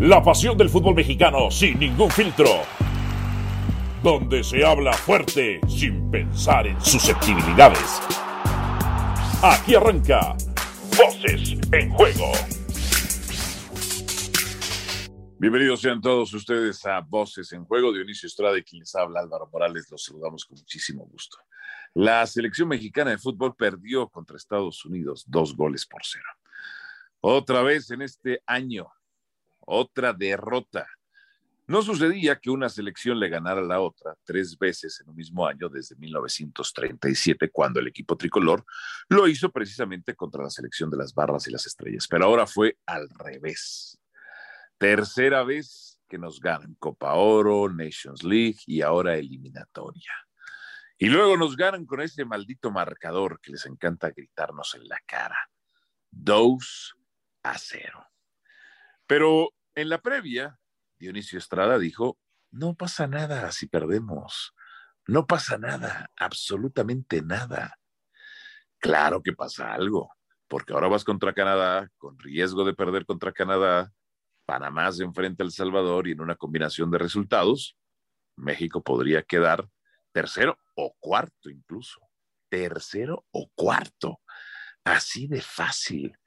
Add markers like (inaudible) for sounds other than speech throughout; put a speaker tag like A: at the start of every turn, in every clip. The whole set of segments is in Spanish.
A: La pasión del fútbol mexicano sin ningún filtro. Donde se habla fuerte sin pensar en susceptibilidades. Aquí arranca Voces en Juego. Bienvenidos sean todos ustedes a Voces en Juego. Dionisio Estrada y quien les habla Álvaro Morales. Los saludamos con muchísimo gusto. La selección mexicana de fútbol perdió contra Estados Unidos dos goles por cero. Otra vez en este año, otra derrota. No sucedía que una selección le ganara a la otra tres veces en un mismo año desde 1937, cuando el equipo tricolor lo hizo precisamente contra la selección de las barras y las estrellas. Pero ahora fue al revés. Tercera vez que nos ganan Copa Oro, Nations League y ahora eliminatoria. Y luego nos ganan con ese maldito marcador que les encanta gritarnos en la cara. Dos a cero. Pero en la previa, Dionisio Estrada dijo, no pasa nada si perdemos. No pasa nada, absolutamente nada. Claro que pasa algo, porque ahora vas contra Canadá, con riesgo de perder contra Canadá, Panamá se enfrenta a El Salvador y en una combinación de resultados, México podría quedar tercero o cuarto incluso. Tercero o cuarto. Así de fácil.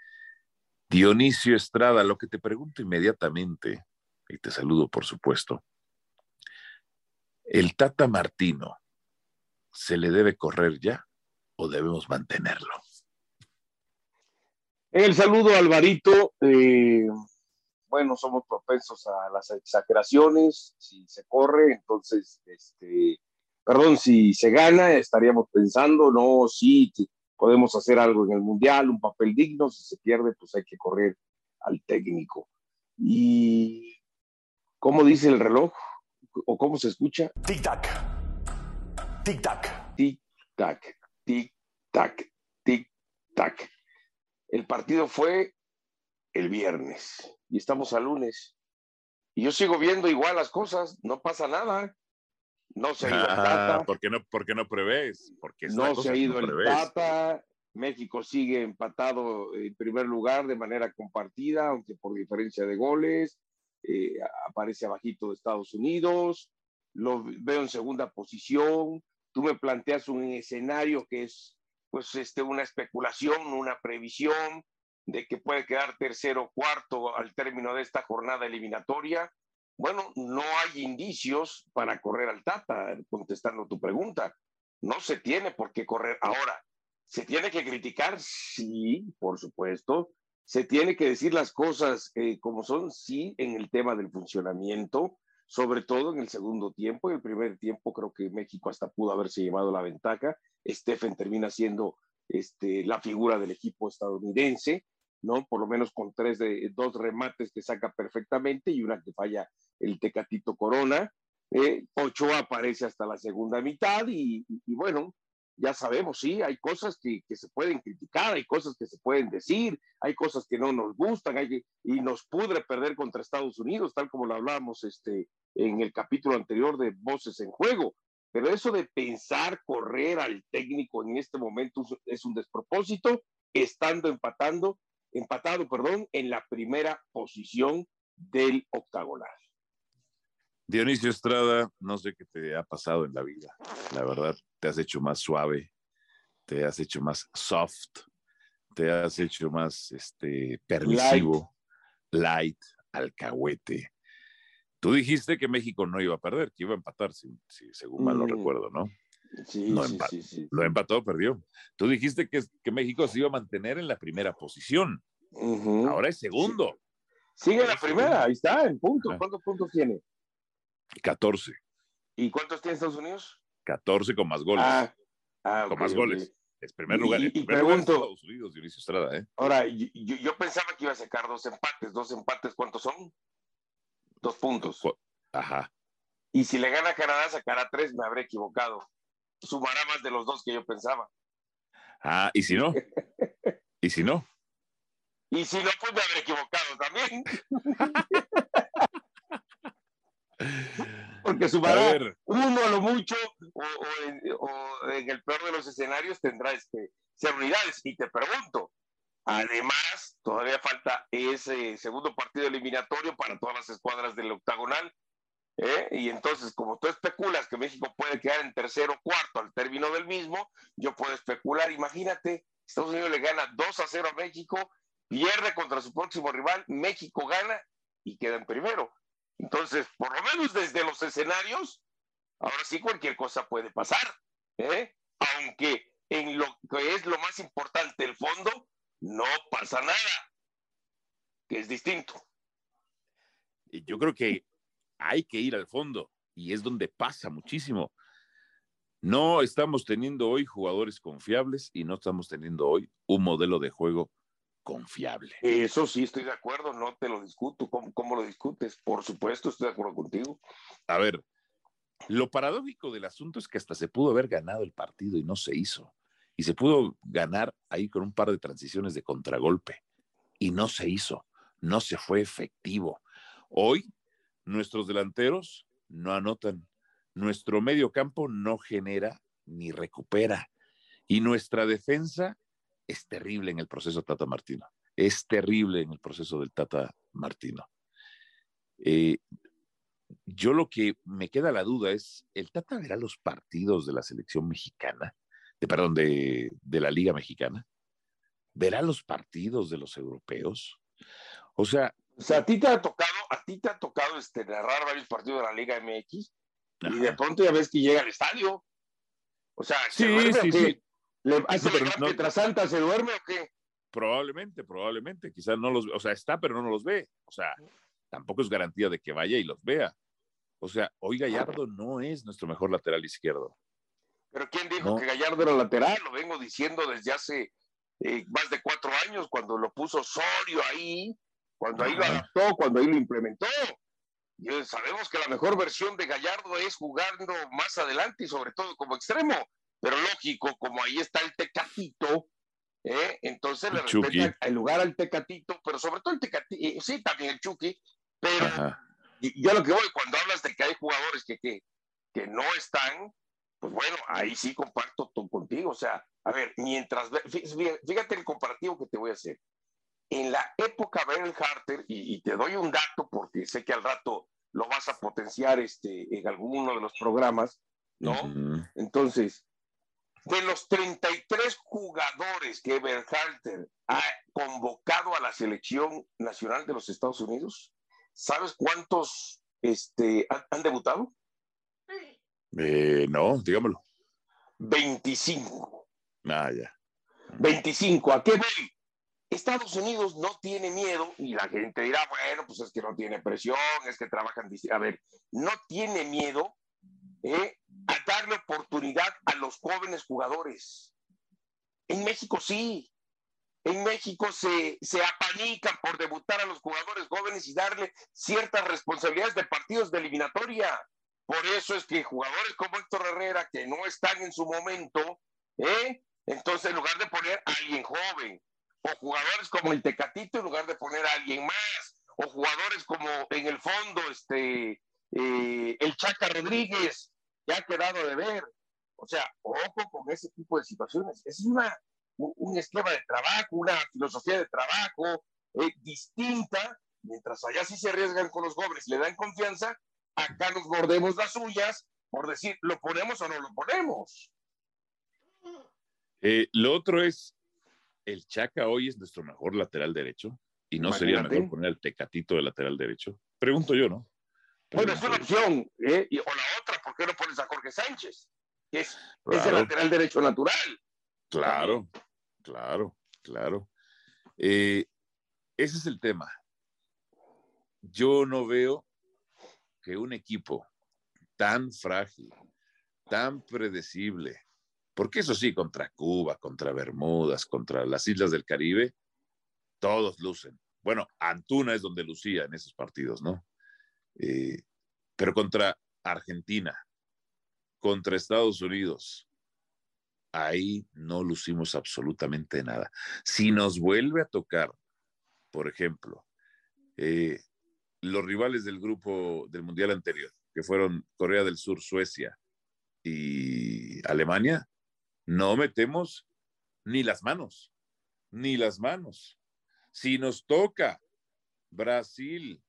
A: Dionisio Estrada, lo que te pregunto inmediatamente, y te saludo por supuesto, ¿el Tata Martino se le debe correr ya o debemos mantenerlo?
B: El saludo, Alvarito. Eh, bueno, somos propensos a las exageraciones. Si se corre, entonces este, perdón, si se gana, estaríamos pensando, no, sí, podemos hacer algo en el Mundial, un papel digno, si se pierde, pues hay que correr al técnico. ¿Y cómo dice el reloj? ¿O cómo se escucha?
A: Tic-tac. Tic-tac.
B: Tic-tac. Tic-tac. Tic-tac. El partido fue el viernes y estamos a lunes. Y yo sigo viendo igual las cosas, no pasa nada. No se ha ido el Tata.
A: Ah, ¿Por qué no, por qué no prevés? Porque
B: No se ha ido
A: no
B: el
A: prevés.
B: Tata. México sigue empatado en primer lugar de manera compartida, aunque por diferencia de goles. Eh, aparece abajito de Estados Unidos. Lo veo en segunda posición. Tú me planteas un escenario que es pues este, una especulación, una previsión de que puede quedar tercero o cuarto al término de esta jornada eliminatoria. Bueno, no hay indicios para correr al Tata, contestando tu pregunta. No se tiene por qué correr. Ahora, ¿se tiene que criticar? Sí, por supuesto. ¿Se tiene que decir las cosas eh, como son? Sí, en el tema del funcionamiento, sobre todo en el segundo tiempo. En el primer tiempo creo que México hasta pudo haberse llevado la ventaja. Stephen termina siendo este, la figura del equipo estadounidense. ¿No? Por lo menos con tres de dos remates que saca perfectamente y una que falla el Tecatito Corona. Eh, Ochoa aparece hasta la segunda mitad y, bueno, ya sabemos, sí, hay cosas que, que, se pueden criticar, hay cosas que se pueden decir, hay cosas que no nos gustan y nos pudre perder contra Estados Unidos, tal como lo hablábamos este, en el capítulo anterior de Voces en Juego. Pero eso de pensar correr al técnico en este momento es un despropósito, estando empatando empatado, perdón, en la primera posición del octagonal.
A: Dionisio Estrada, no sé qué te ha pasado en la vida. La verdad, te has hecho más suave, te has hecho más soft, te has hecho más este, permisivo, light, light alcahuete. Tú dijiste que México no iba a perder, que iba a empatar, si, si según mal lo mm. recuerdo, ¿no?
B: Sí,
A: no
B: sí,
A: empa
B: sí, sí,
A: Lo empató, perdió. Tú dijiste que, que, México se iba a mantener en la primera posición.
B: Uh -huh.
A: Ahora es segundo.
B: Sigue la primera, ahí está, en puntos. ¿Cuántos puntos tiene?
A: 14.
B: ¿Y cuántos tiene Estados Unidos?
A: 14 con más goles.
B: Ah, ah,
A: con
B: okay,
A: más
B: okay.
A: goles. Es primer lugar.
B: Y,
A: primer
B: pregunto,
A: lugar Estados Unidos, Dionisio Estrada, ¿eh?
B: Ahora, yo, yo, pensaba que iba a sacar dos empates. ¿Dos empates cuántos son? Dos puntos.
A: Ajá.
B: Y si le gana a Canadá, sacará tres, me habré equivocado. Sumará más de los dos que yo pensaba.
A: Ah, ¿y si no? (laughs) ¿Y si no?
B: Y si no, pues me habré equivocado también. (laughs) Porque sumará uno a lo mucho, o, o, en, o, en, el peor de los escenarios tendrá este, ser unidades. Y te pregunto, además Todavía falta ese segundo partido eliminatorio para todas las escuadras del octagonal. ¿Eh? Y entonces, como tú especulas que México puede quedar en tercero o cuarto al término del mismo, yo puedo especular, imagínate, Estados Unidos le gana 2 a 0 a México, pierde contra su próximo rival, México gana y queda en primero. Entonces, por lo menos desde los escenarios, ahora sí cualquier cosa puede pasar, ¿eh? aunque en lo que es lo más importante, el fondo, no pasa nada, que es distinto.
A: Yo creo que hay que ir al fondo y es donde pasa muchísimo. No estamos teniendo hoy jugadores confiables y no estamos teniendo hoy un modelo de juego confiable.
B: Eso sí, estoy de acuerdo, no te lo discuto. ¿Cómo, lo discutes? Por supuesto, estoy de acuerdo contigo.
A: A ver, lo paradójico del asunto es que hasta se pudo haber ganado el partido y no se hizo. Y se pudo ganar ahí con un par de transiciones de contragolpe y no se hizo, no se fue efectivo. Hoy nuestros delanteros no anotan, nuestro medio campo no genera ni recupera y nuestra defensa es terrible en el proceso Tata Martino. Es terrible en el proceso del Tata Martino. Eh, yo lo que me queda la duda es, ¿el Tata verá los partidos de la selección mexicana? De, perdón, de, de la Liga Mexicana. ¿Verá los partidos de los europeos? O sea...
B: O sea, a ti te ha tocado, a ti te ha tocado este, narrar varios partidos de la Liga MX y de pronto ya ves que llega al estadio. O sea,
A: sí, sí, sí.
B: ¿Le hace no, Santa se duerme o qué?
A: Probablemente, probablemente. Quizás no los, o sea, está, pero no los ve. O sea, tampoco es garantía de que vaya y los vea. O sea, hoy Gallardo no es nuestro mejor lateral izquierdo.
B: Pero ¿quién dijo que Gallardo era lateral? Lo vengo diciendo desde hace eh, más de cuatro años, cuando lo puso Sorio ahí, cuando ahí lo adaptó, cuando ahí lo implementó. Y sabemos que la mejor versión de Gallardo es jugando más adelante y sobre todo como extremo. Pero lógico, como ahí está el Tecatito, ¿eh? entonces le respeta el lugar al Tecatito, pero sobre todo el Tecatito, eh, sí, también el Chucky, pero yo lo que voy, cuando hablas de que hay jugadores que, que, que no están, pues bueno, ahí sí comparto contigo. O sea, a ver, mientras, fíjate el comparativo que te voy a hacer. En la época Bernal Harter, y, y, te doy un dato porque sé que al rato lo vas a potenciar este, en alguno de los programas, ¿no? Entonces, de los 33 jugadores que Berhalter ha convocado a la selección nacional de los Estados Unidos, ¿sabes cuántos este, han, debutado?
A: Eh, no, dígamelo.
B: 25.
A: Ah, ya.
B: 25. ¿A qué voy? Estados Unidos no tiene miedo y la gente dirá, bueno, pues es que no tiene presión, es que trabajan. A ver, no tiene miedo ¿eh? a darle oportunidad a los jóvenes jugadores. En México sí. En México se, se apanican por debutar a los jugadores jóvenes y darle ciertas responsabilidades de partidos de eliminatoria. Por eso es que jugadores como Héctor Herrera, que no están en su momento, ¿eh? entonces en lugar de poner a alguien joven, o jugadores como el Tecatito, en lugar de poner a alguien más, o jugadores como en el fondo, este, eh, el Chaca Rodríguez, que ha quedado de ver. O sea, ojo con ese tipo de situaciones. Es una, un esquema de trabajo, una filosofía de trabajo eh, distinta. Mientras allá sí se arriesgan con los jóvenes, le dan confianza, acá nos mordemos las suyas por decir, ¿lo ponemos o no lo ponemos?
A: Eh, lo otro es, el Chaca hoy es nuestro mejor lateral derecho y no sería mejor poner el Tecatito de lateral derecho. Pregunto yo, ¿no?
B: Bueno, es una opción. ¿eh? o la otra, ¿por qué no pones a Jorge Sánchez? Que es, el lateral derecho natural.
A: Claro, claro, claro. Eh, ese es el tema. Yo no veo que un equipo tan frágil, tan predecible, porque eso sí, contra Cuba, contra Bermudas, contra las Islas del Caribe, todos lucen. Bueno, Antuna es donde lucía en esos partidos, ¿no? Eh, pero contra Argentina, contra Estados Unidos, ahí no lucimos absolutamente nada. Si nos vuelve a tocar, por ejemplo, eh, los rivales del grupo del Mundial anterior, que fueron Corea del Sur, Suecia y Alemania, no metemos ni las manos, ni las manos. Si nos toca Brasil,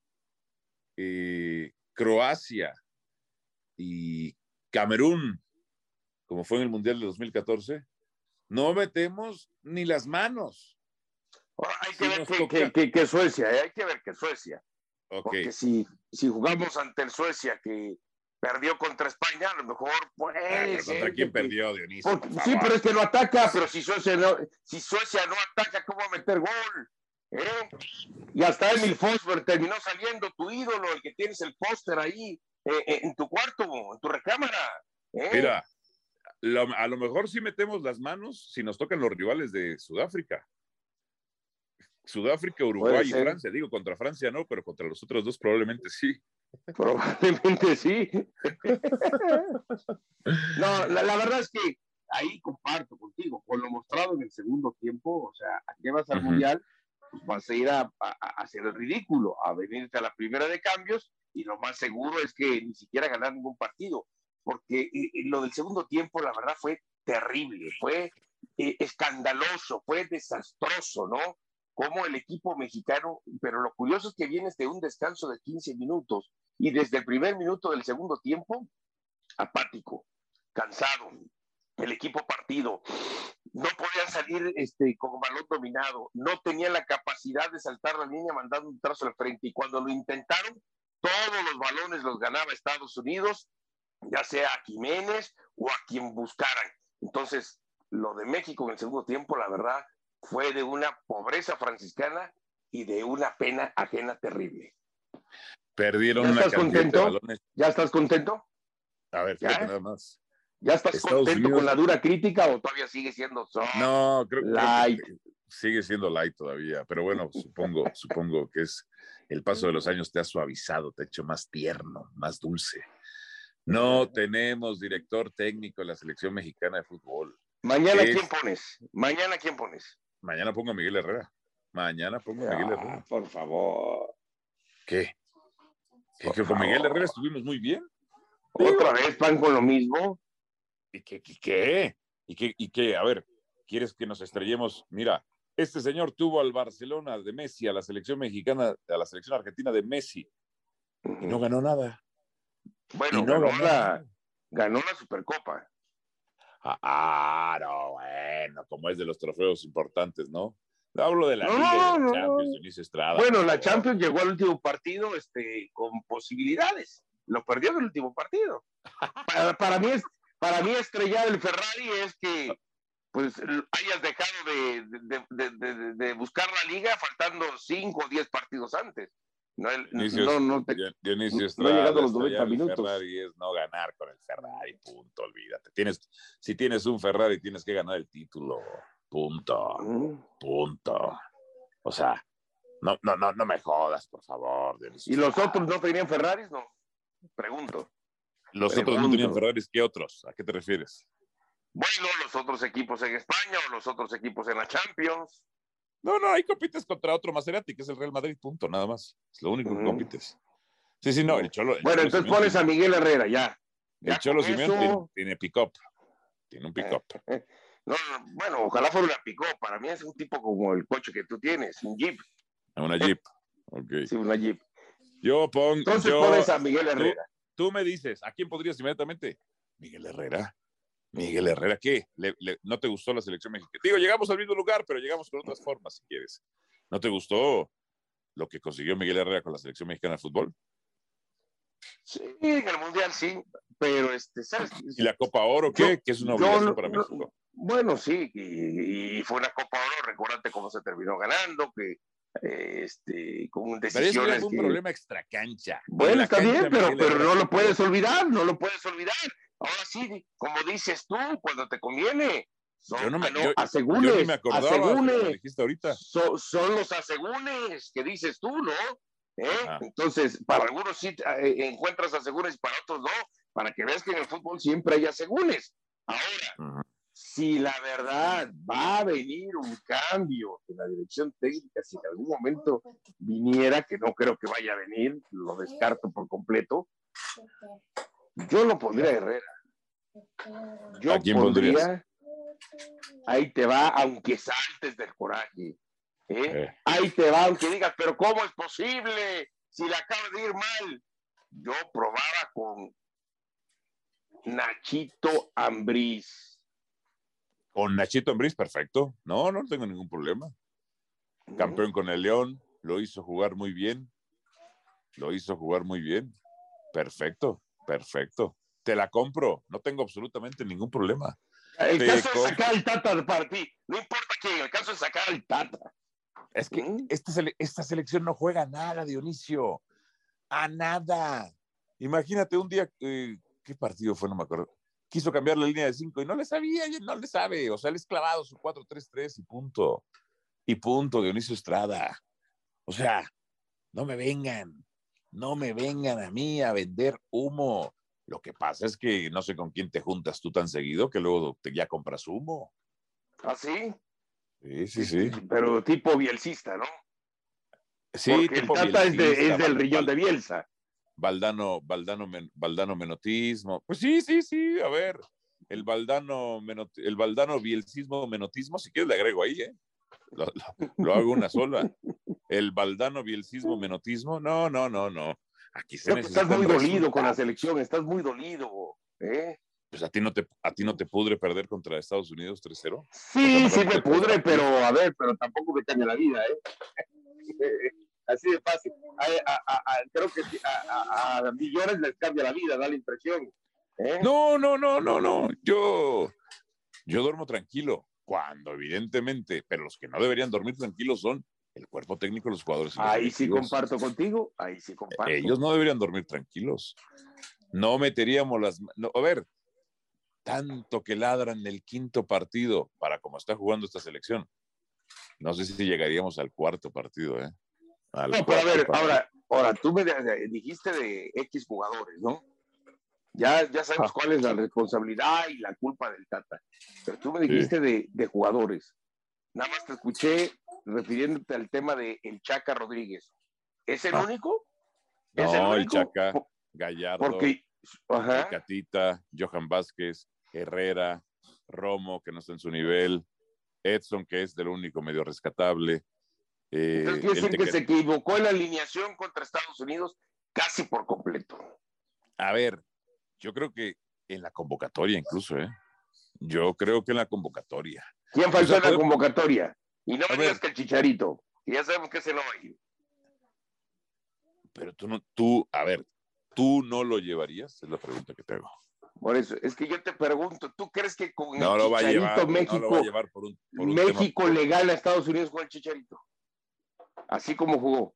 A: eh, Croacia y Camerún, como fue en el Mundial de 2014, no metemos ni las manos.
B: hay que ver que, Suecia, ¿eh? hay que ver que Suecia. Porque si, si jugamos ante el Suecia que perdió contra España, a lo mejor puede
A: ¿Contra quién perdió, Dionisio?
B: sí, pero es que no ataca, pero si Suecia no, si Suecia no ataca, ¿cómo va a meter gol? ¿Eh? Y hasta Emil Fosberg terminó saliendo, tu ídolo, el que tienes el póster ahí eh, eh, en tu cuarto, en tu recámara.
A: Mira, a lo mejor sí metemos las manos si nos tocan los rivales de Sudáfrica. Sudáfrica, Uruguay y Francia. Digo, contra Francia no, pero contra los otros dos probablemente sí.
B: Probablemente sí. no, la, verdad es que ahí comparto contigo, con lo mostrado en el segundo tiempo, o sea, ¿a qué vas al Mundial? Pues vas a ir a, hacer el ridículo, a venirte a la primera de cambios y lo más seguro es que ni siquiera ganar ningún partido, porque eh, lo del segundo tiempo, la verdad, fue terrible, fue eh, escandaloso, fue desastroso, ¿no? Como el equipo mexicano, pero lo curioso es que vienes de un descanso de 15 minutos y desde el primer minuto del segundo tiempo, apático, cansado, el equipo partido, no podía salir este, con balón dominado, no tenía la capacidad de saltar la línea mandando un trazo al frente y cuando lo intentaron, todos los balones los ganaba Estados Unidos, ya sea a Jiménez o a quien buscaran. Entonces, lo de México en el segundo tiempo, la verdad, fue de una pobreza franciscana y de una pena ajena terrible.
A: Perdieron
B: ¿Ya estás contento? ¿Ya estás contento?
A: A ver, ¿Ya? nada más.
B: ¿Ya estás contento con la dura crítica o todavía sigue siendo
A: No, creo, light. que sigue siendo light todavía, pero bueno, supongo, (laughs) supongo que es el paso de los años te ha suavizado, te ha hecho más tierno, más dulce. No tenemos director técnico en la selección mexicana de fútbol.
B: Mañana quién pones? Mañana quién pones?
A: Mañana pongo a Miguel Herrera. Mañana pongo a Miguel Herrera.
B: Ah, por favor.
A: ¿Qué? que con Miguel Herrera estuvimos muy bien.
B: ¿Otra vez van con lo mismo?
A: ¿Y qué? ¿Y qué? ¿Y qué? ¿Y qué? A ver, ¿quieres que nos estrellemos? Mira, este señor tuvo al Barcelona de Messi, a la selección mexicana, a la selección argentina de Messi, y no ganó nada.
B: Bueno, no ganó, la, ganó la Supercopa.
A: Ah, no, bueno, como es de los trofeos importantes, ¿no? Hablo de la Liga de Champions, Estrada.
B: Bueno, la Champions llegó al último partido este, con posibilidades. Lo perdió en el último partido. para, mí es, para mí estrellar el Ferrari es que pues hayas dejado de, de, buscar la liga faltando cinco o diez partidos antes. No, no, no, te,
A: Dionisio Estrada, no los 90 minutos. Ferrari es no ganar con el Ferrari, punto, olvídate. Tienes, si tienes un Ferrari, tienes que ganar el título, punto, punto. O sea, no, no, no, no me jodas, por favor.
B: ¿Y los otros no tenían Ferraris? No, pregunto.
A: ¿Los otros no tenían Ferraris? ¿Qué otros? ¿A qué te refieres?
B: Bueno, los otros equipos en España o los otros equipos en la Champions.
A: No, no, ahí compites contra otro Maserati, que es el Real Madrid, punto, nada más. Es lo único que compites. Sí, sí, no, el Cholo.
B: bueno, entonces pones a Miguel Herrera, ya.
A: el Cholo Simeone tiene, pick-up. Tiene un pick-up.
B: no, bueno, ojalá fuera una pick-up. Para mí es un tipo como el coche que tú tienes, un Jeep.
A: Una Jeep, ok.
B: Sí, una Jeep.
A: Yo pongo.
B: Entonces pones a Miguel Herrera.
A: Tú, tú me dices, ¿a quién podrías inmediatamente? Miguel Herrera. Miguel Herrera, ¿qué? no te gustó la selección mexicana? Digo, llegamos al mismo lugar, pero llegamos con otras formas, si quieres. ¿No te gustó lo que consiguió Miguel Herrera con la selección mexicana de fútbol?
B: Sí, en el Mundial sí, pero este, ¿sabes?
A: ¿Y la Copa Oro qué? que es una obligación para México.
B: Bueno, sí, y, fue una Copa Oro, recuérdate cómo se terminó ganando, que este, con decisiones.
A: Pero un problema extracancha.
B: Bueno, está bien, pero, pero no lo puedes olvidar, no lo puedes olvidar. Ahora sí, como dices tú, cuando te conviene. Son, yo no me, yo, asegúnes, me ahorita. son los asegúnes que dices tú, ¿no? ¿Eh? Entonces, para algunos sí eh, encuentras asegúnes y para otros no, para que veas que en el fútbol siempre hay asegúnes. Ahora, si la verdad va a venir un cambio en la dirección técnica, si en algún momento viniera, que no creo que vaya a venir, lo descarto por completo, yo lo pondría Herrera. Yo pondría, ahí te va, aunque saltes del coraje, ¿eh? Ahí te va, aunque digas, pero ¿cómo es posible si la acaba de ir mal? Yo probaba con Nachito Ambriz.
A: Con Nachito Ambriz, perfecto. No, no tengo ningún problema. Campeón con el León, lo hizo jugar muy bien. Lo hizo jugar muy bien. Perfecto, perfecto. Te la compro, no tengo absolutamente ningún problema.
B: El caso es sacar el Tata para ti. No importa quién, el caso es sacar el Tata.
A: Es que esta, esta selección no juega a nada, Dionisio. A nada. Imagínate un día, eh, ¿qué partido fue? No me acuerdo. Quiso cambiar la línea de cinco y no le sabía, no le sabe. O sea, le es clavado su 4-3-3 y punto. Y punto, Dionisio Estrada. O sea, no me vengan, no me vengan a mí a vender humo. Lo que pasa es que no sé con quién te juntas tú tan seguido que luego te, ya compras humo.
B: ¿Ah, sí?
A: Sí, sí, sí.
B: Pero tipo bielcista, ¿no?
A: Sí,
B: tipo el Tata es, del riñón de Bielsa.
A: Valdano, Valdano, Valdano menotismo. Pues sí, sí, sí, a ver. El Valdano, el Valdano bielcismo menotismo, si quieres le agrego ahí, ¿eh? Lo, hago una sola. El Valdano bielcismo menotismo, no, no, no, no. Aquí se
B: Estás muy dolido con la selección, estás muy dolido, ¿eh?
A: Pues a ti no te, a ti no te pudre perder contra Estados Unidos 3-0.
B: Sí, sí me pudre, pero a ver, pero tampoco me cambia la vida, ¿eh? (laughs) Así de fácil. creo que a, millones les cambia la vida, da la impresión. ¿eh?
A: No, no, no, no, no. Yo, yo duermo tranquilo. Cuando, evidentemente, pero los que no deberían dormir tranquilos son el cuerpo técnico de los jugadores.
B: Ahí sí comparto contigo, ahí sí comparto.
A: Ellos no deberían dormir tranquilos. No meteríamos las... a ver, tanto que ladran el quinto partido para como está jugando esta selección. No sé si llegaríamos al cuarto partido, ¿eh?
B: no, pero a ver, ahora, ahora, tú me dijiste de X jugadores, ¿no? Ya, ya sabemos ah. cuál es la responsabilidad y la culpa del Tata. Pero tú me dijiste de, de, jugadores. Nada más te escuché refiriéndote al tema de el Chaca Rodríguez. ¿Es el ah. único?
A: no, el, Chaca, Gallardo, porque, Catita, Johan Vázquez, Herrera, Romo, que no está en su nivel, Edson, que es del único medio rescatable.
B: Eh, Entonces, quiere que se equivocó en la alineación contra Estados Unidos casi por completo.
A: A ver, yo creo que en la convocatoria incluso, ¿eh? Yo creo que en la convocatoria.
B: ¿Quién faltó en la convocatoria? Y no me digas que el Chicharito, ya sabemos que se lo va a ir.
A: Pero tú no, tú, a ver, ¿tú no lo llevarías? Es la pregunta que te hago.
B: Por eso, es que yo te pregunto, ¿tú crees que con el Chicharito México, México legal a Estados Unidos con el Chicharito? Así como jugó.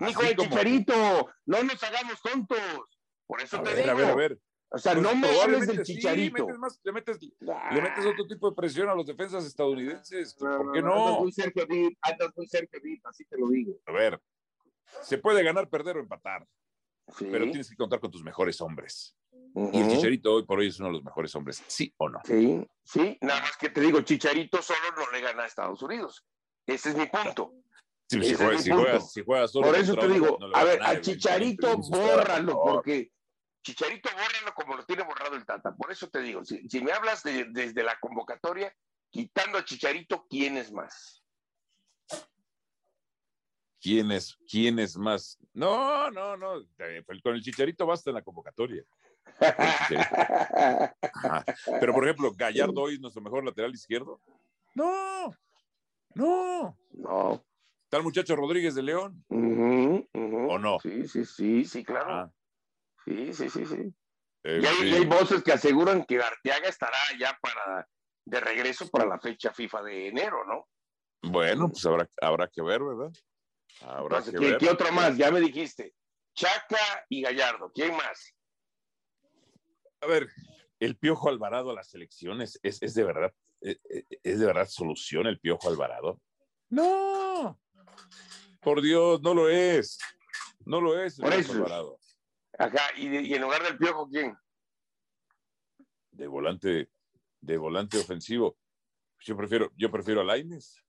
B: Ni con el Chicharito, no nos hagamos tontos. Por eso te digo. A ver, a ver. O sea, pues no me hables del chicharito.
A: le, metes, le, metes, otro tipo de presión a los defensas estadounidenses. ¿Por qué no?
B: Andas muy cerca de andas muy cerca de así te lo digo.
A: A ver, se puede ganar, perder o empatar. Pero tienes que contar con tus mejores hombres. Y el Chicharito hoy por hoy es uno de los mejores hombres, ¿sí o no?
B: Sí, sí. Nada más que te digo, Chicharito solo no le gana a Estados Unidos. Ese es mi punto.
A: si, juegas, si, juegas, si, juegas, solo
B: Por eso te digo, a ver, a Chicharito bórralo, porque Chicharito bórralo como lo tiene borrado el Tata. Por eso te digo, si, me hablas desde la convocatoria, quitando a Chicharito, ¿quién es más?
A: ¿Quién es, quién es más? No, no, no. Con el Chicharito basta en la convocatoria. (laughs) Pero, por ejemplo, Gallardo hoy es nuestro mejor lateral izquierdo. No, no.
B: No.
A: ¿Está el muchacho Rodríguez de León? ¿O no?
B: Sí, sí, sí, sí, claro. Ah. Sí, sí, sí, sí. y, hay, voces que aseguran que Arteaga estará ya para de regreso para la fecha FIFA de enero, ¿no?
A: Bueno, pues habrá, habrá que ver, ¿verdad?
B: Habrá que ¿qué, ver. ¿Qué otro más? Ya me dijiste. Chaca y Gallardo. ¿Quién más?
A: A ver, el Piojo Alvarado a las elecciones es, es de verdad, es, e, es, de verdad solución el Piojo Alvarado. No, por Dios, no lo es. No lo es el
B: por Piojo Alvarado. Ajá, ¿Y, en lugar del Piojo, ¿quién?
A: De volante, de volante ofensivo. Yo prefiero, yo prefiero a Laines.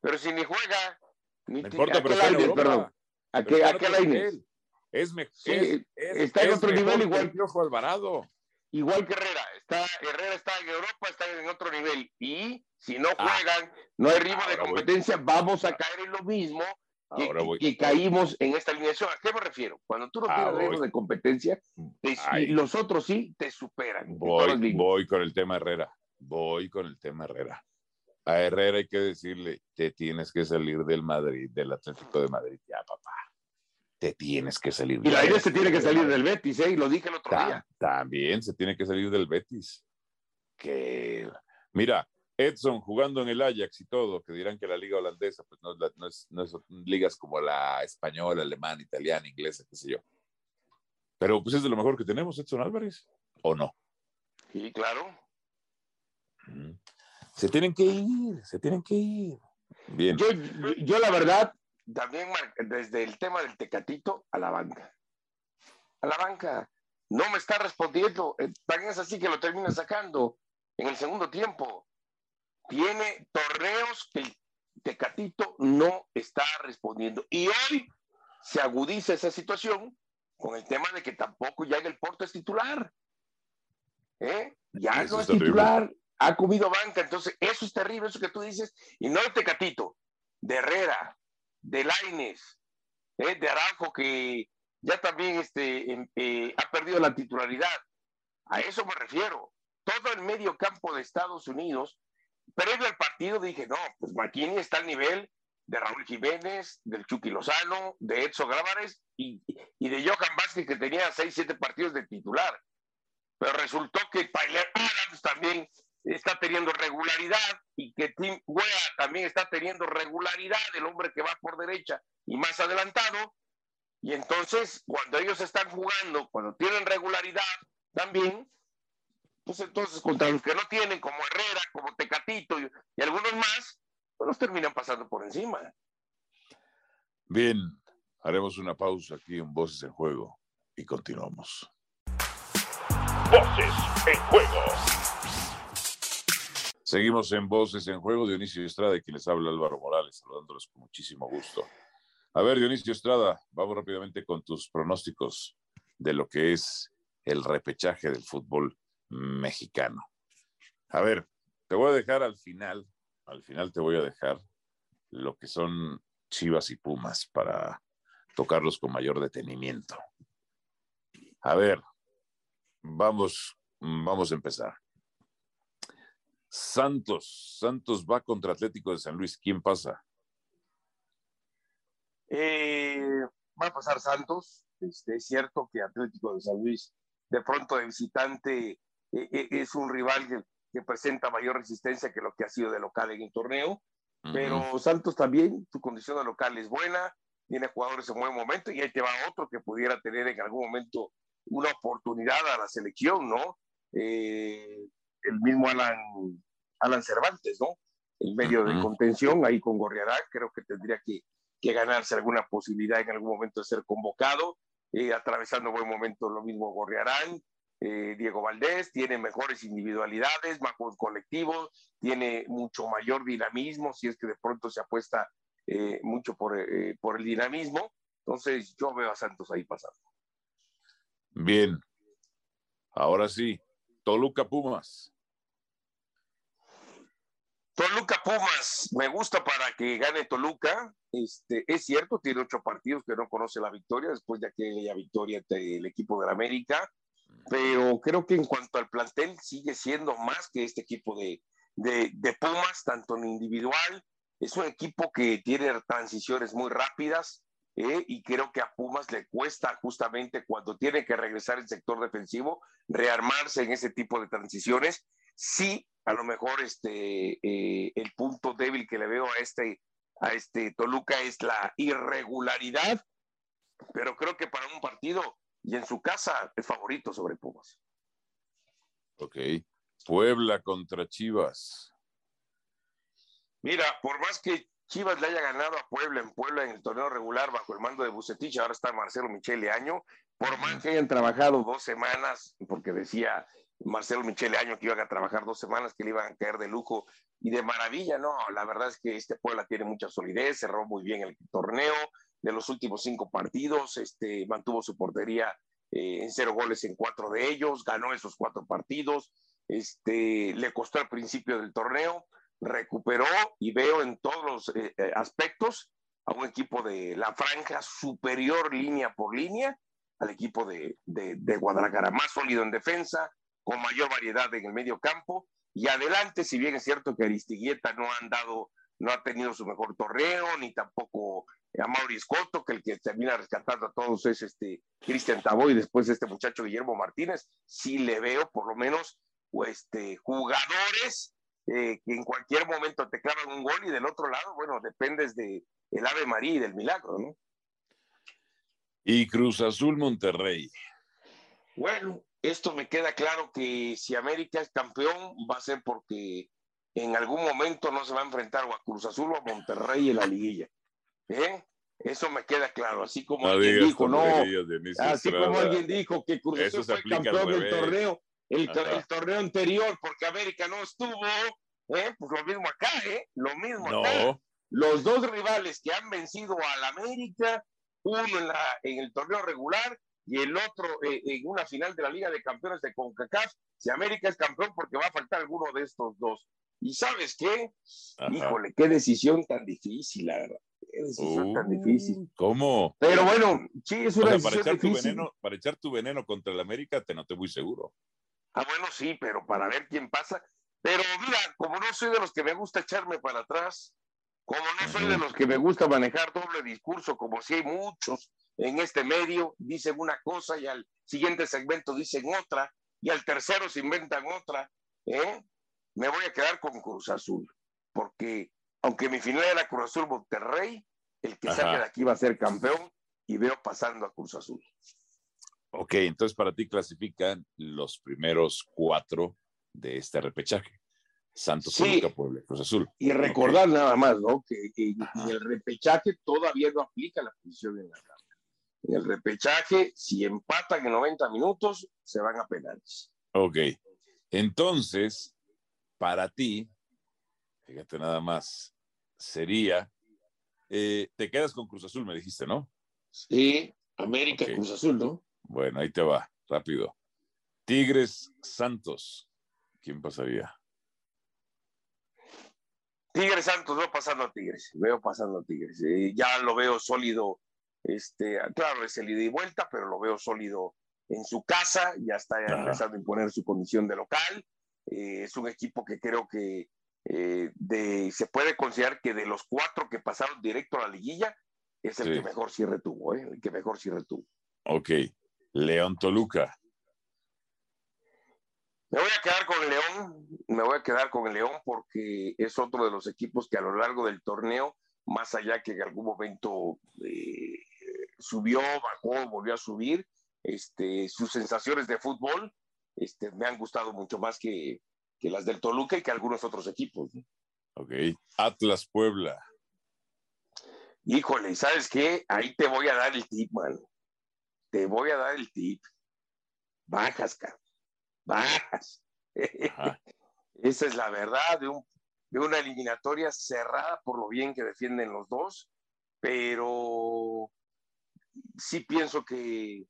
B: Pero si ni juega.
A: Ni no importa, pero está
B: Perdón. ¿A qué, a qué Laines?
A: Es, es,
B: está en otro nivel igual.
A: Que Piojo Alvarado.
B: Igual que Herrera. Está, Herrera está en Europa, está en otro nivel. Y Si no ah. juegan, no hay ritmo de competencia, vamos a caer en lo mismo que, caímos en esta alineación. ¿A qué me refiero? Cuando tú no ah, tienes ritmo de competencia, y los otros sí te superan.
A: Voy, voy con el tema Herrera. Voy con el tema Herrera. A Herrera hay que decirle, te tienes que salir del Madrid, del Atlético de Madrid. Ya, papá. Te tienes que salir.
B: Y la idea se tiene que salir del Betis, ¿eh? Y lo dije el otro día.
A: También se tiene que salir del Betis. Que, mira, Edson jugando en el Ajax y todo, que dirán que la liga holandesa pues no, no, es, no es ligas como la española, alemana, italiana, inglesa, qué sé yo. Pero pues es de lo mejor que tenemos, Edson Álvarez, ¿o no?
B: Sí, claro.
A: Se tienen que ir, se tienen que ir. Bien.
B: Yo, yo la verdad, también desde el tema del tecatito a la banca. A la banca. No me está respondiendo. Eh, también es así que lo termina sacando en el segundo tiempo tiene torneos que el Tecatito no está respondiendo. Y hoy se agudiza esa situación con el tema de que tampoco ya en el Porto es titular. ¿Eh? Ya no es titular, ha comido banca. Entonces, eso es terrible, eso que tú dices. Y no el Tecatito, de Herrera, de Laines, ¿eh? de Araujo, que ya también este, em, eh, ha perdido la titularidad. A eso me refiero. Todo el medio campo de Estados Unidos previo al partido dije, no, pues McKinney está al nivel de Raúl Jiménez, del Chucky Lozano, de Edson Grábares y, de Johan Vázquez, que tenía seis, siete partidos de titular. Pero resultó que Tyler Adams también está teniendo regularidad y que Tim Wea también está teniendo regularidad, el hombre que va por derecha y más adelantado. Y entonces, cuando ellos están jugando, cuando tienen regularidad también, pues entonces contra los que no tienen, como Herrera, como Tecatito y, algunos más, pues los terminan pasando por encima.
A: Bien, haremos una pausa aquí en Voces en Juego y continuamos. Voces en Juego. Seguimos en Voces en Juego. Dionisio Estrada, y quien les habla Álvaro Morales, saludándolos con muchísimo gusto. A ver, Dionisio Estrada, vamos rápidamente con tus pronósticos de lo que es el repechaje del fútbol mexicano. A ver, te voy a dejar al final, al final te voy a dejar lo que son Chivas y Pumas para tocarlos con mayor detenimiento. A ver, vamos, vamos a empezar. Santos, Santos va contra Atlético de San Luis. ¿Quién pasa?
B: Eh, va a pasar Santos. Este, es cierto que Atlético de San Luis, de pronto de visitante, es un rival que, presenta mayor resistencia que lo que ha sido de local en el torneo. Pero Santos también, su condición de local es buena, tiene jugadores en buen momento y ahí te va otro que pudiera tener en algún momento una oportunidad a la selección, ¿no? Eh, el mismo Alan, Alan Cervantes, ¿no? En medio de contención, ahí con Gorriarán, creo que tendría que, que, ganarse alguna posibilidad en algún momento de ser convocado, eh, atravesando buen momento lo mismo Gorriarán, eh, Diego Valdés, tiene mejores individualidades, más colectivo, tiene mucho mayor dinamismo, si es que de pronto se apuesta eh, mucho por, eh, por, el dinamismo. Entonces yo veo a Santos ahí pasando.
A: Bien, ahora sí, Toluca Pumas.
B: Toluca Pumas, me gusta para que gane Toluca. Este, es cierto, tiene ocho partidos que no conoce la victoria después de aquella victoria del equipo del América pero creo que en cuanto al plantel sigue siendo más que este equipo de, de, Pumas, tanto en individual, es un equipo que tiene transiciones muy rápidas ¿eh? y creo que a Pumas le cuesta justamente cuando tiene que regresar el sector defensivo, rearmarse en ese tipo de transiciones. Sí, a lo mejor este, eh, el punto débil que le veo a este, a este Toluca es la irregularidad, pero creo que para un partido y en su casa es favorito sobre Pumas.
A: Ok. Puebla contra Chivas.
B: Mira, por más que Chivas le haya ganado a Puebla en Puebla en el torneo regular bajo el mando de Bucetich, ahora está Marcelo Michele Año, por más que hayan trabajado dos semanas, porque decía Marcelo Michele Año que iban a trabajar dos semanas, que le iban a caer de lujo y de maravilla, no, la verdad es que este Puebla tiene mucha solidez, cerró muy bien el torneo, de los últimos cinco partidos, este, mantuvo su portería eh, en cero goles en cuatro de ellos, ganó esos cuatro partidos, este, le costó al principio del torneo, recuperó y veo en todos los eh, eh, aspectos a un equipo de la franja superior línea por línea al equipo de, de, Guadalajara, más sólido en defensa, con mayor variedad en el medio campo. Y adelante, si bien es cierto que Aristiguieta no han dado, no ha tenido su mejor torneo, ni tampoco a Mauricio Cotto, que el que termina rescatando a todos es este Cristian Tabó y después este muchacho Guillermo Martínez, sí le veo por lo menos este, jugadores eh, que en cualquier momento te clavan un gol y del otro lado, bueno, dependes de el Ave María y del milagro, ¿no?
A: Y Cruz Azul Monterrey.
B: Bueno, esto me queda claro que si América es campeón va a ser porque en algún momento no se va a enfrentar o a Cruz Azul o a Monterrey en la liguilla. ¿Eh? Eso me queda claro, así como alguien dijo, no, así como alguien dijo que Cruz Azul fue campeón del torneo, el, el, torneo anterior, porque América no estuvo, ¿eh? pues lo mismo acá, ¿eh? lo mismo acá. Los dos rivales que han vencido al América, uno en, la, en el torneo regular y el otro eh, en una final de la Liga de Campeones de CONCACAF, si América es campeón, porque va a faltar alguno de estos dos. ¿Y sabes qué? Híjole, qué decisión tan difícil, la verdad. Qué decisión tan difícil.
A: ¿Cómo?
B: Pero bueno, sí, es una
A: para echar Tu veneno, para echar tu veneno contra el América, te noté muy seguro.
B: Ah, bueno, sí, pero para ver quién pasa. Pero mira, como no soy de los que me gusta echarme para atrás, como no soy de los que me gusta manejar doble discurso, como si hay muchos en este medio, dicen una cosa y al siguiente segmento dicen otra, y al tercero se inventan otra, ¿eh? me voy a quedar con Cruz Azul, porque aunque mi final era Cruz Azul Monterrey, el que salga de aquí va a ser campeón y veo pasando a Cruz Azul.
A: Ok, entonces para ti clasifican los primeros cuatro de este repechaje. Santos, sí. Puebla, Cruz Azul.
B: Y recordar nada más, ¿no? Que, el repechaje todavía no aplica la posición en la tabla. En el repechaje, si empatan en 90 minutos, se van a penales.
A: Ok. Entonces, para ti, fíjate nada más, sería, eh, te quedas con Cruz Azul, me dijiste, ¿no?
B: Sí, América, Cruz Azul, ¿no?
A: Bueno, ahí te va, rápido. Tigres Santos, ¿quién pasaría?
B: Tigres Santos, veo pasando a Tigres, veo pasando a Tigres. Eh, ya lo veo sólido, este, claro, es el ida y vuelta, pero lo veo sólido en su casa, ya está empezando a imponer su condición de local. Eh, es un equipo que creo que eh, de, se puede considerar que de los cuatro que pasaron directo a la liguilla, es el que mejor cierre tuvo, el que mejor cierre tuvo.
A: Ok. León Toluca.
B: Me voy a quedar con León, me voy a quedar con el León porque es otro de los equipos que a lo largo del torneo, más allá que en algún momento eh, subió, bajó, volvió a subir, este, sus sensaciones de fútbol este, me han gustado mucho más que, que las del Toluca y que algunos otros equipos.
A: Ok, Atlas Puebla.
B: Híjole, ¿sabes qué? Ahí te voy a dar el tip, man te voy a dar el tip. Bajas, cabrón. Bajas. (laughs) Esa es la verdad de, un, de una eliminatoria cerrada por lo bien que defienden los dos, pero sí pienso que,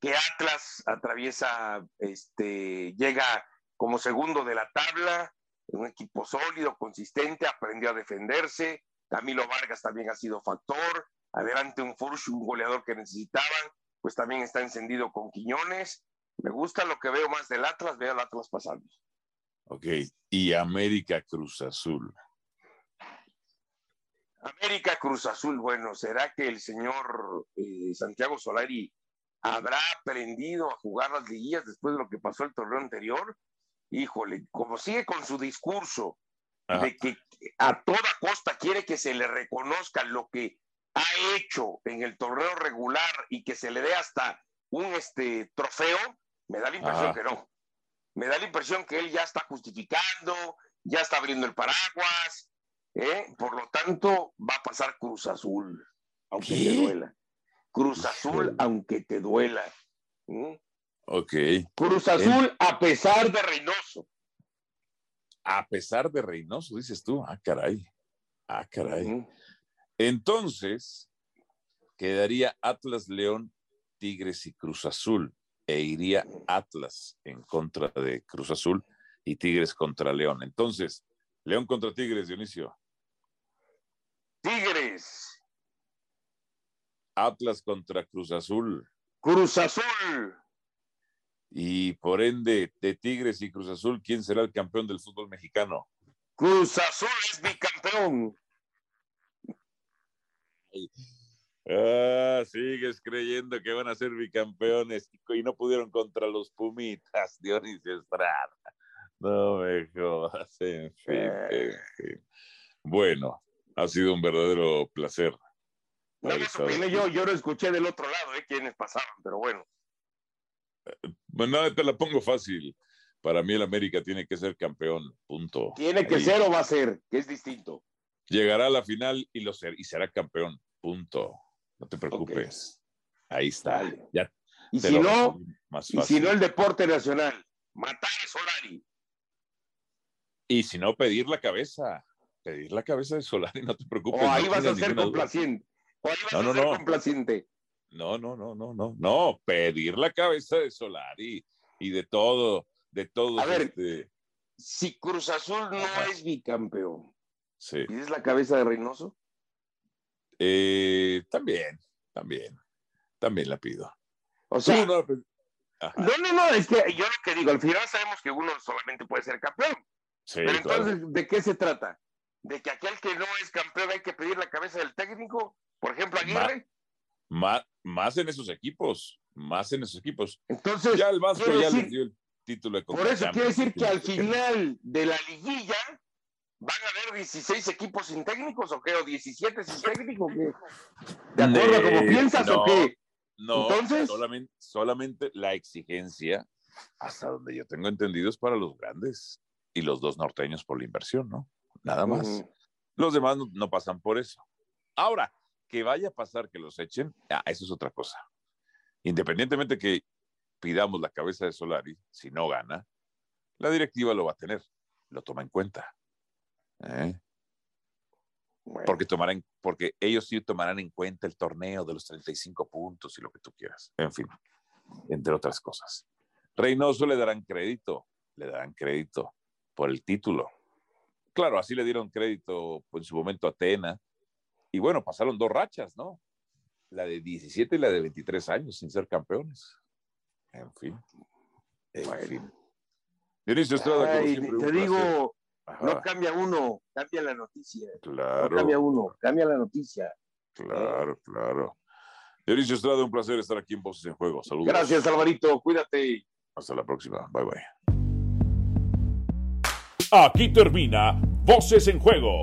B: que Atlas atraviesa, este, llega como segundo de la tabla, un equipo sólido, consistente, aprendió a defenderse. Camilo Vargas también ha sido factor. Adelante un Furch, un goleador que necesitaban pues también está encendido con Quiñones. Me gusta lo que veo más del Atlas, veo al Atlas pasando.
A: Ok, y América Cruz Azul.
B: América Cruz Azul, bueno, ¿será que el señor eh, Santiago Solari habrá aprendido a jugar las liguillas después de lo que pasó el torneo anterior? Híjole, como sigue con su discurso de que a toda costa quiere que se le reconozca lo que ha hecho en el torneo regular y que se le dé hasta un este, trofeo, me da la impresión que no. Me da la impresión que él ya está justificando, ya está abriendo el paraguas, ¿eh? por lo tanto va a pasar Cruz Azul, aunque te duela. Cruz Azul, aunque te duela.
A: Ok.
B: Cruz Azul a pesar de Reynoso.
A: A pesar de Reynoso, dices tú. Ah, caray. Ah, caray. Entonces, quedaría Atlas, León, Tigres y Cruz Azul, e iría Atlas en contra de Cruz Azul y Tigres contra León. Entonces, León contra Tigres, Dionisio.
B: Tigres.
A: Atlas contra Cruz Azul.
B: Cruz Azul.
A: Y por ende, de Tigres y Cruz Azul, ¿quién será el campeón del fútbol mexicano?
B: Cruz Azul es bicampeón.
A: Ah, sigues creyendo que van a ser bicampeones y no pudieron contra los Pumitas, (laughs) Dionisio Estrada. No me jodas, en fin, en fin. Bueno, ha sido un verdadero placer.
B: No yo, yo lo escuché del otro lado, ¿eh? Quienes pasaron, pero bueno.
A: Bueno, te la pongo fácil. Para mí el América tiene que ser campeón, punto.
B: Tiene que
A: Ahí.
B: ser o va a ser, que es distinto.
A: Llegará a la final y, lo ser, y será campeón, punto. No te preocupes. Ahí está.
B: Vale.
A: Ya
B: Y si no,
A: más
B: y si no el deporte nacional, matar a Solari.
A: Y si no, pedir la cabeza. Pedir la cabeza de Solari, (laughs) no te
B: O
A: preocupes.
B: ahí
A: no
B: vas a ser complaciente. O ahí vas
A: No,
B: a
A: no,
B: ser
A: no.
B: complaciente.
A: No, no, no, no, no. No, pedir la cabeza de Solari y de todo, de todo.
B: A ver.
A: Este,
B: Si Cruz Azul no
A: Ajá.
B: es bicampeón,
A: sí.
B: ¿y es la cabeza de Reynoso?
A: Eh, también, también, también la pido.
B: O sea,
A: no
B: no, no, no, es que yo lo que digo, al final sabemos que uno solamente puede ser campeón.
A: sí,
B: Pero
A: claro.
B: entonces, ¿de qué se trata? ¿De que aquel que no es campeón hay que pedir la cabeza del técnico? Por ejemplo, Aguirre.
A: Má- más en esos equipos, más en esos equipos.
B: Entonces,
A: Ya el Vasco ya
B: decir-
A: les dio el título de
B: por eso quiere decir que al final de la liguilla van a haber 16 equipos sin técnicos o qué, o 17 sin técnico, o qué? ¿De acuerdo a como
A: Eh,
B: piensas
A: no.
B: o qué?
A: No,
B: Entonces-
A: solamente, solamente la exigencia, hasta donde yo tengo entendido, es para los grandes y los dos norteños por la inversión, ¿no? Nada más. Los demás no, no pasan por eso. Ahora, que vaya a pasar que los echen, ah, eso es otra cosa. Independientemente que pidamos la cabeza de Solari, si no gana, la directiva lo va a tener, lo toma en cuenta. ¿eh?
B: Bueno,
A: Porque, tomarán, porque ellos sí tomarán en cuenta el torneo de los 35 puntos y lo que tú quieras. En fin, entre otras cosas. Reynoso le darán crédito, le darán crédito por el título. Claro, así le dieron crédito en su momento a Atena. Y bueno, pasaron dos rachas, ¿no? La de 17 y la de 23 años sin ser campeones. En fin. En
B: Bueno.
A: fin. Dionisio Estrada, como siempre,
B: te digo,
A: Ajá,
B: no cambia uno, cambia la noticia. No
A: claro.
B: cambia uno, cambia la noticia.
A: Claro, claro. Dionisio Estrada, un placer estar aquí en Voces en Juego. Saludos.
B: Gracias, Alvarito, cuídate.
A: Hasta la próxima. Bye bye.
C: Aquí termina Voces en Juego.